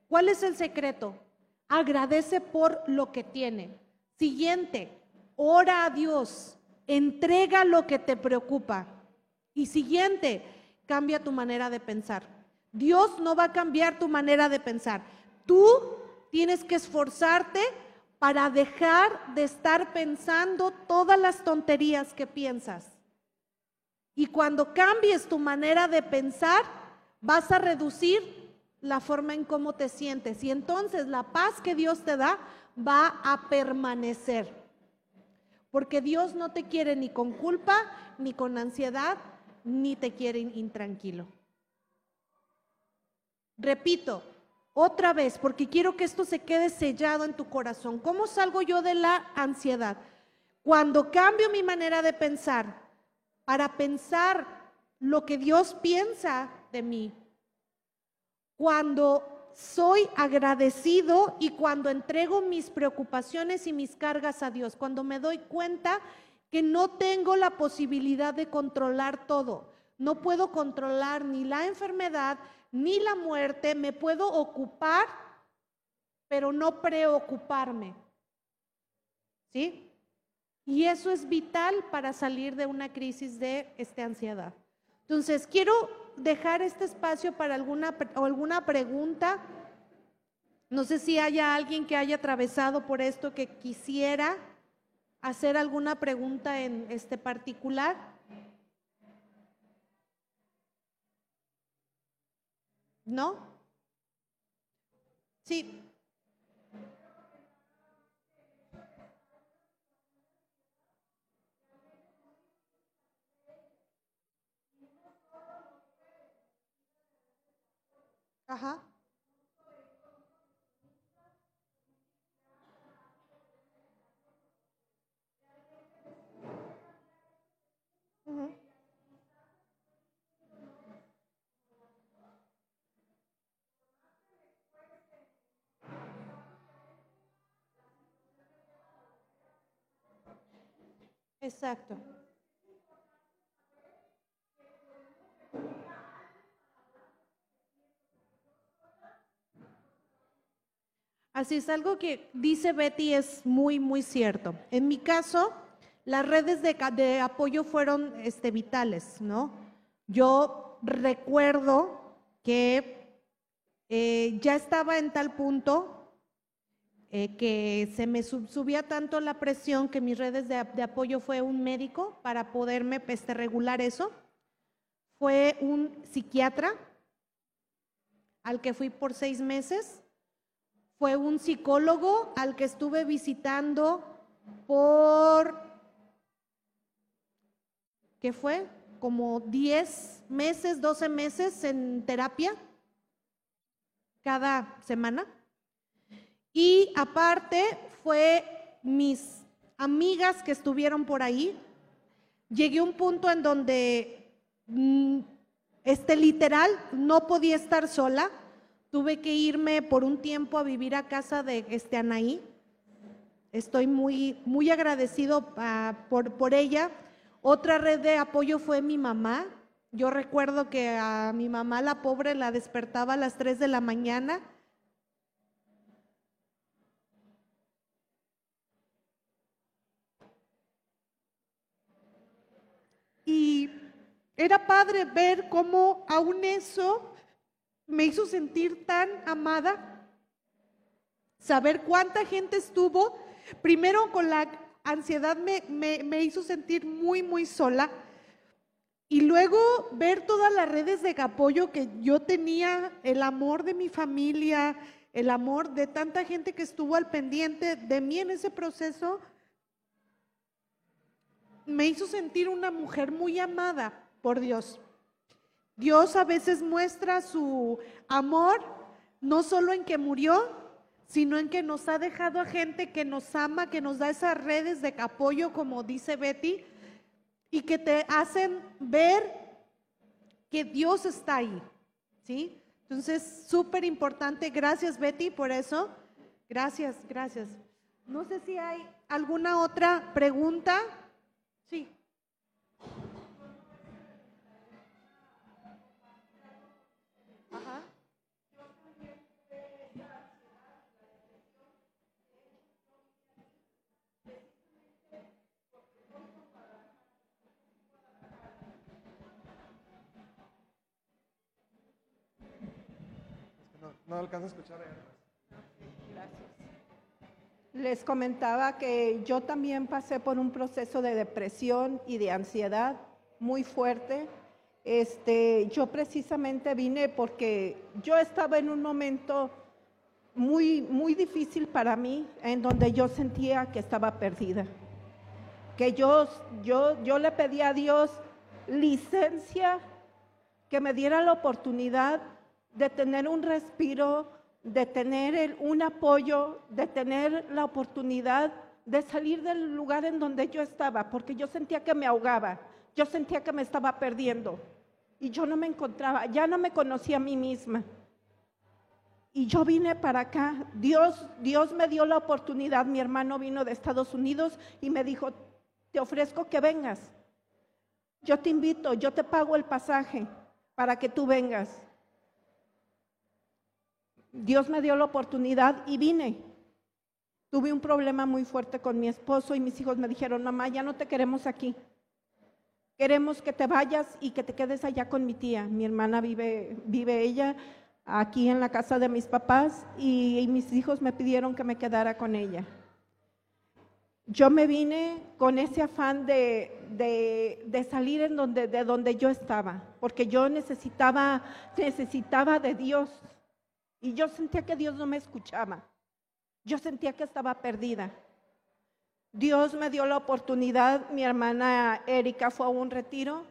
¿Cuál es el secreto? Agradece por lo que tiene. Siguiente, ora a Dios, entrega lo que te preocupa. Y siguiente, cambia tu manera de pensar. Dios no va a cambiar tu manera de pensar. Tú tienes que esforzarte para dejar de estar pensando todas las tonterías que piensas. Y cuando cambies tu manera de pensar, vas a reducir la forma en cómo te sientes. Y entonces la paz que Dios te da va a permanecer. Porque Dios no te quiere ni con culpa, ni con ansiedad, ni te quiere intranquilo. Repito, otra vez, porque quiero que esto se quede sellado en tu corazón. ¿Cómo salgo yo de la ansiedad? Cuando cambio mi manera de pensar para pensar lo que Dios piensa de mí. Cuando soy agradecido y cuando entrego mis preocupaciones y mis cargas a Dios, cuando me doy cuenta que no tengo la posibilidad de controlar todo. No puedo controlar ni la enfermedad ni la muerte, me puedo ocupar, pero no preocuparme. ¿Sí? Y eso es vital para salir de una crisis de este, ansiedad. Entonces, quiero dejar este espacio para alguna, alguna pregunta. No sé si haya alguien que haya atravesado por esto que quisiera hacer alguna pregunta en este particular. ¿No? Sí. Ajá. Exacto. Así es, algo que dice Betty es muy, muy cierto. En mi caso, las redes de, apoyo fueron este, vitales, ¿no? Yo recuerdo que eh, ya estaba en tal punto eh, que se me subía tanto la presión que mis redes de, apoyo fue un médico para poderme este, regular eso. Fue un psiquiatra al que fui por seis meses. Fue un psicólogo al que estuve visitando por que fue como 10 meses, 12 meses en terapia cada semana. Y aparte fue mis amigas que estuvieron por ahí. Llegué a un punto en donde mm, este literal no podía estar sola. Tuve que irme por un tiempo a vivir a casa de este Anaí. Estoy muy, muy agradecido ah, por, por ella otra red de apoyo fue mi mamá. Yo recuerdo que a mi mamá, la pobre, la despertaba a las 3 de la mañana. Y era padre ver cómo aún eso me hizo sentir tan amada, saber cuánta gente estuvo, primero con la ansiedad me, me, hizo sentir muy, muy sola. Y luego ver todas las redes de apoyo que yo tenía, el amor de mi familia, el amor de tanta gente que estuvo al pendiente de mí en ese proceso, me hizo sentir una mujer muy amada por Dios. Dios a veces muestra su amor no solo en que murió, sino en que nos ha dejado a gente que nos ama, que nos da esas redes de apoyo, como dice Betty, y que te hacen ver que Dios está ahí, ¿sí? Entonces, súper importante. Gracias, Betty, por eso. Gracias, gracias. No sé si hay alguna otra pregunta. Sí. No alcanza a escuchar. Gracias. Les comentaba que yo también pasé por un proceso de depresión y de ansiedad muy fuerte. Este, yo precisamente vine porque yo estaba en un momento muy, muy difícil para mí, en donde yo sentía que estaba perdida. Que yo, yo, yo le pedí a Dios licencia, que me diera la oportunidad de tener un respiro, de tener un apoyo, de tener la oportunidad de salir del lugar en donde yo estaba, porque yo sentía que me ahogaba, yo sentía que me estaba perdiendo y yo no me encontraba, ya no me conocía a mí misma. y yo vine para acá. Dios, Dios me dio la oportunidad. Mi hermano vino de Estados Unidos y me dijo, te ofrezco que vengas. Yo te invito, yo te pago el pasaje para que tú vengas. Dios me dio la oportunidad y vine. Tuve un problema muy fuerte con mi esposo y mis hijos me dijeron, mamá, ya no te queremos aquí. Queremos que te vayas y que te quedes allá con mi tía. Mi hermana vive, vive ella aquí en la casa de mis papás y, mis hijos me pidieron que me quedara con ella. Yo me vine con ese afán de, de, salir en donde, de donde yo estaba, porque yo necesitaba, necesitaba de Dios y yo sentía que Dios no me escuchaba. Yo sentía que estaba perdida. Dios me dio la oportunidad, mi hermana Erika fue a un retiro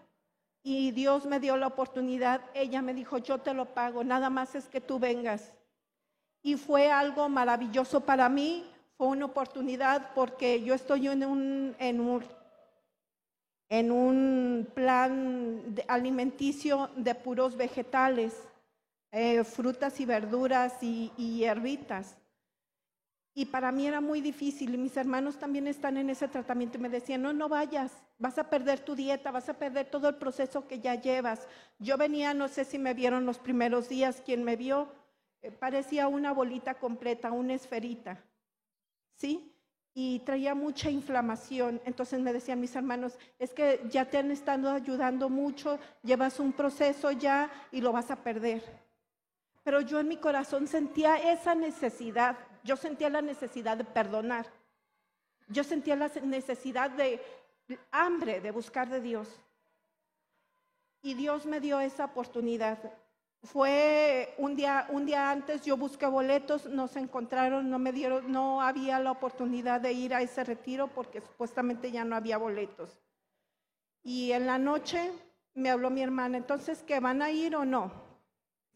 y Dios me dio la oportunidad. Ella me dijo, yo te lo pago, nada más es que tú vengas. Y fue algo maravilloso para mí, fue una oportunidad porque yo estoy en un, en un, en un plan alimenticio de puros vegetales, eh, frutas y verduras y, y. Y para mí era muy difícil y mis hermanos también están en ese tratamiento y me decían, no, no vayas, vas a perder tu dieta, vas a perder todo el proceso que ya llevas. Yo venía, no sé si me vieron los primeros días, quien me vio eh, parecía una bolita completa, una esferita, ¿sí? Y traía mucha inflamación. Entonces me decían mis hermanos, es que ya te han estado ayudando mucho, llevas un proceso ya y lo vas a perder. Pero yo en mi corazón sentía esa necesidad yo sentía la necesidad de perdonar. Yo sentía la necesidad de hambre de buscar de Dios. Y Dios me dio esa oportunidad. Fue un día, un día antes, yo busqué boletos, no se encontraron, no me dieron, no había la oportunidad de ir a ese retiro porque supuestamente ya no había boletos. Y en la noche me habló mi hermana, entonces, ¿qué van a ir o no?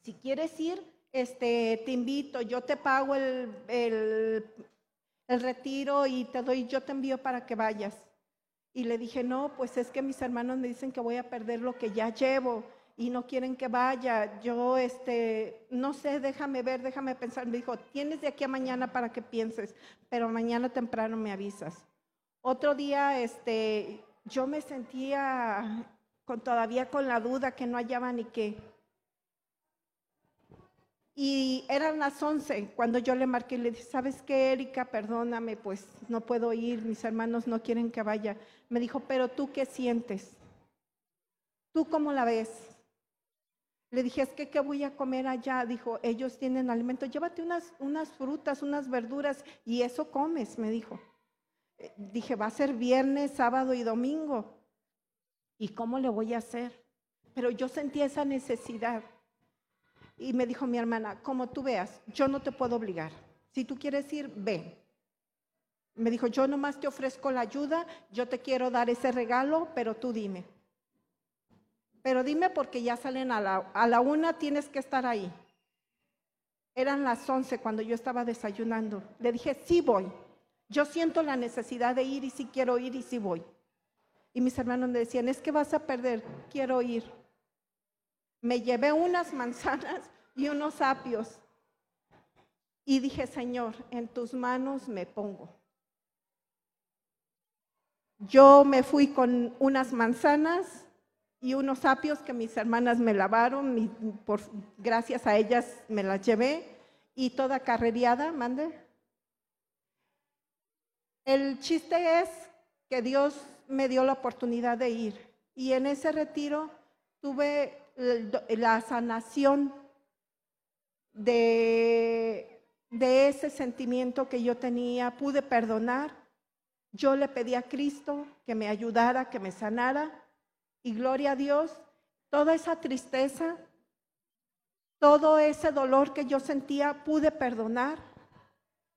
Si quieres ir, este, te invito, yo te pago el, el, retiro y te doy, yo te envío para que vayas. Y le dije, no, pues es que mis hermanos me dicen que voy a perder lo que ya llevo y no quieren que vaya. Yo, este, no sé, déjame ver, déjame pensar. Me dijo, tienes de aquí a mañana para que pienses, pero mañana temprano me avisas. Otro día, este, yo me sentía con, todavía con la duda que no hallaba ni qué. Y eran las 11 cuando yo le marqué y le dije, ¿sabes qué, Erika? Perdóname, pues no puedo ir, mis hermanos no quieren que vaya. Me dijo, pero tú qué sientes? ¿Tú cómo la ves? Le dije, es que ¿qué voy a comer allá? Dijo, ellos tienen alimento, llévate unas, unas frutas, unas verduras y eso comes, me dijo. Eh, dije, va a ser viernes, sábado y domingo. ¿Y cómo le voy a hacer? Pero yo sentí esa necesidad. Y me dijo mi hermana, como tú veas, yo no te puedo obligar. Si tú quieres ir, ven. Me dijo, yo nomás te ofrezco la ayuda, yo te quiero dar ese regalo, pero tú dime. Pero dime porque ya salen a la, a la una, tienes que estar ahí. Eran las once cuando yo estaba desayunando. Le dije, sí voy. Yo siento la necesidad de ir y sí quiero ir y sí voy. Y mis hermanos me decían, es que vas a perder, quiero ir me llevé unas manzanas y unos apios. Y dije, Señor, en tus manos me pongo. Yo me fui con unas manzanas y unos apios que mis hermanas me lavaron, por, gracias a ellas me las llevé, y toda carreriada, mande. El chiste es que Dios me dio la oportunidad de ir, y en ese retiro tuve la sanación de, de ese sentimiento que yo tenía, pude perdonar. Yo le pedí a Cristo que me ayudara, que me sanara. Y gloria a Dios, toda esa tristeza, todo ese dolor que yo sentía, pude perdonar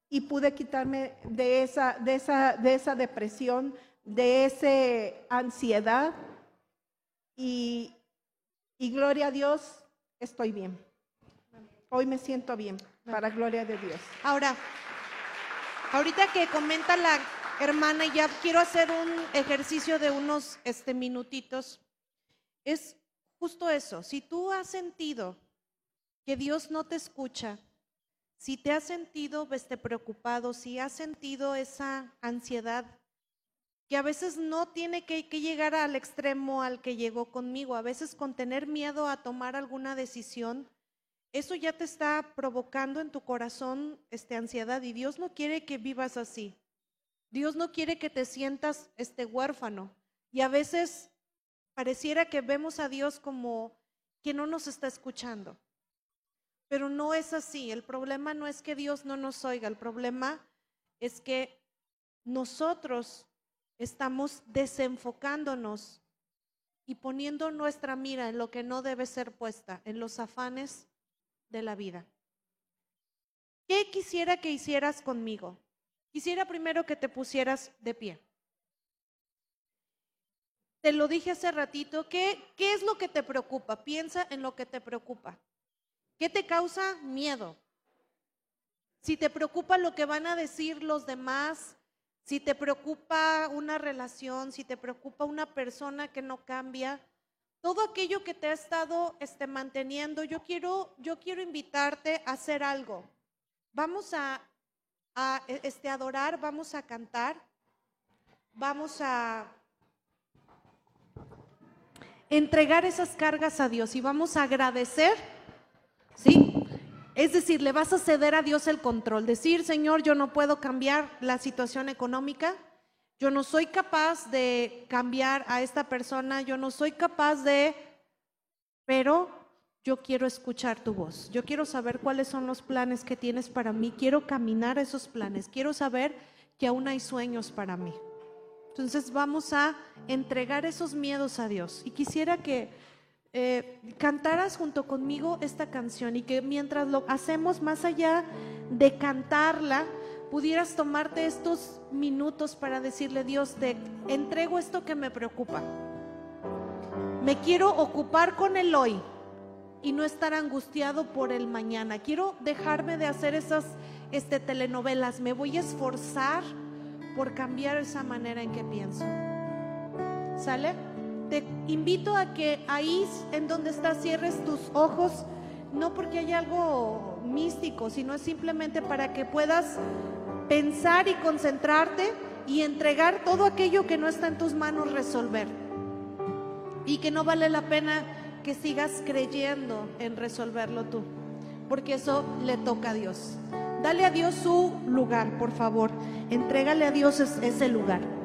y pude quitarme de esa, de esa, de esa depresión, de esa ansiedad. Y, y gloria a Dios, estoy bien. Hoy me siento bien, para gloria de Dios. Ahora, ahorita que comenta la hermana, ya quiero hacer un ejercicio de unos este, minutitos. Es justo eso. Si tú has sentido que Dios no te escucha, si te has sentido este, preocupado, si has sentido esa ansiedad que a veces no tiene que, llegar al extremo al que llegó conmigo, a veces con tener miedo a tomar alguna decisión, eso ya te está provocando en tu corazón este, ansiedad y Dios no quiere que vivas así. Dios no quiere que te sientas este huérfano. Y a veces pareciera que vemos a Dios como que no nos está escuchando. Pero no es así. El problema no es que Dios no nos oiga, el problema es que nosotros estamos desenfocándonos y poniendo nuestra mira en lo que no debe ser puesta, en los afanes de la vida. ¿Qué quisiera que hicieras conmigo? Quisiera primero que te pusieras de pie. Te lo dije hace ratito, ¿qué, ¿qué es lo que te preocupa? Piensa en lo que te preocupa. ¿Qué te causa miedo? Si te preocupa lo que van a decir los demás, si te preocupa una relación, si te preocupa una persona que no cambia, todo aquello que te ha estado este, manteniendo, yo quiero, yo quiero invitarte a hacer algo. Vamos a, a este, adorar, vamos a cantar, vamos a entregar esas cargas a Dios y vamos a agradecer, ¿sí? Es decir, le vas a ceder a Dios el control. Decir, Señor, yo no puedo cambiar la situación económica, yo no soy capaz de cambiar a esta persona, yo no soy capaz de, pero yo quiero escuchar tu voz, yo quiero saber cuáles son los planes que tienes para mí, quiero caminar esos planes, quiero saber que aún hay sueños para mí. Entonces vamos a entregar esos miedos a Dios. Y quisiera que eh, cantaras junto conmigo esta canción y que mientras lo hacemos más allá de cantarla, pudieras tomarte estos minutos para decirle, Dios, te entrego esto que me preocupa. Me quiero ocupar con el hoy y no estar angustiado por el mañana. Quiero dejarme de hacer esas este, telenovelas. Me voy a esforzar por cambiar esa manera en que pienso. ¿Sale? Te invito a que ahí en donde estás cierres tus ojos, no porque haya algo místico, sino simplemente para que puedas pensar y concentrarte y entregar todo aquello que no está en tus manos resolver. Y que no vale la pena que sigas creyendo en resolverlo tú, porque eso le toca a Dios. Dale a Dios su lugar, por favor. Entrégale a Dios ese lugar.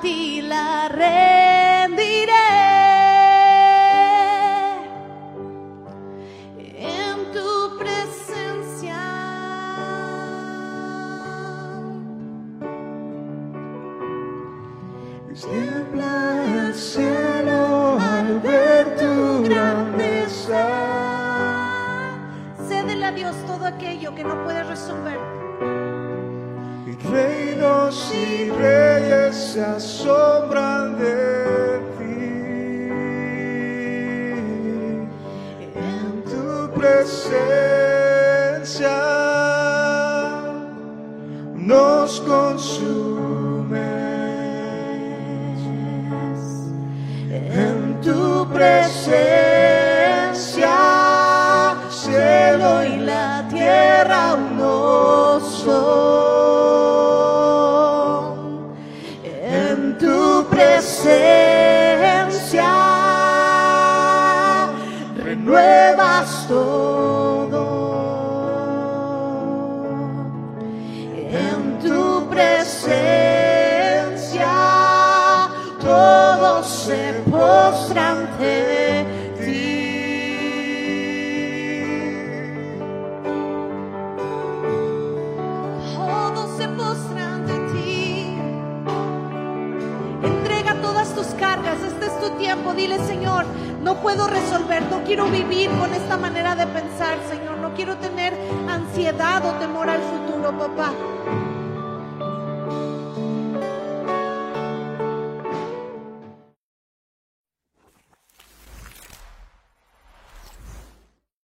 pila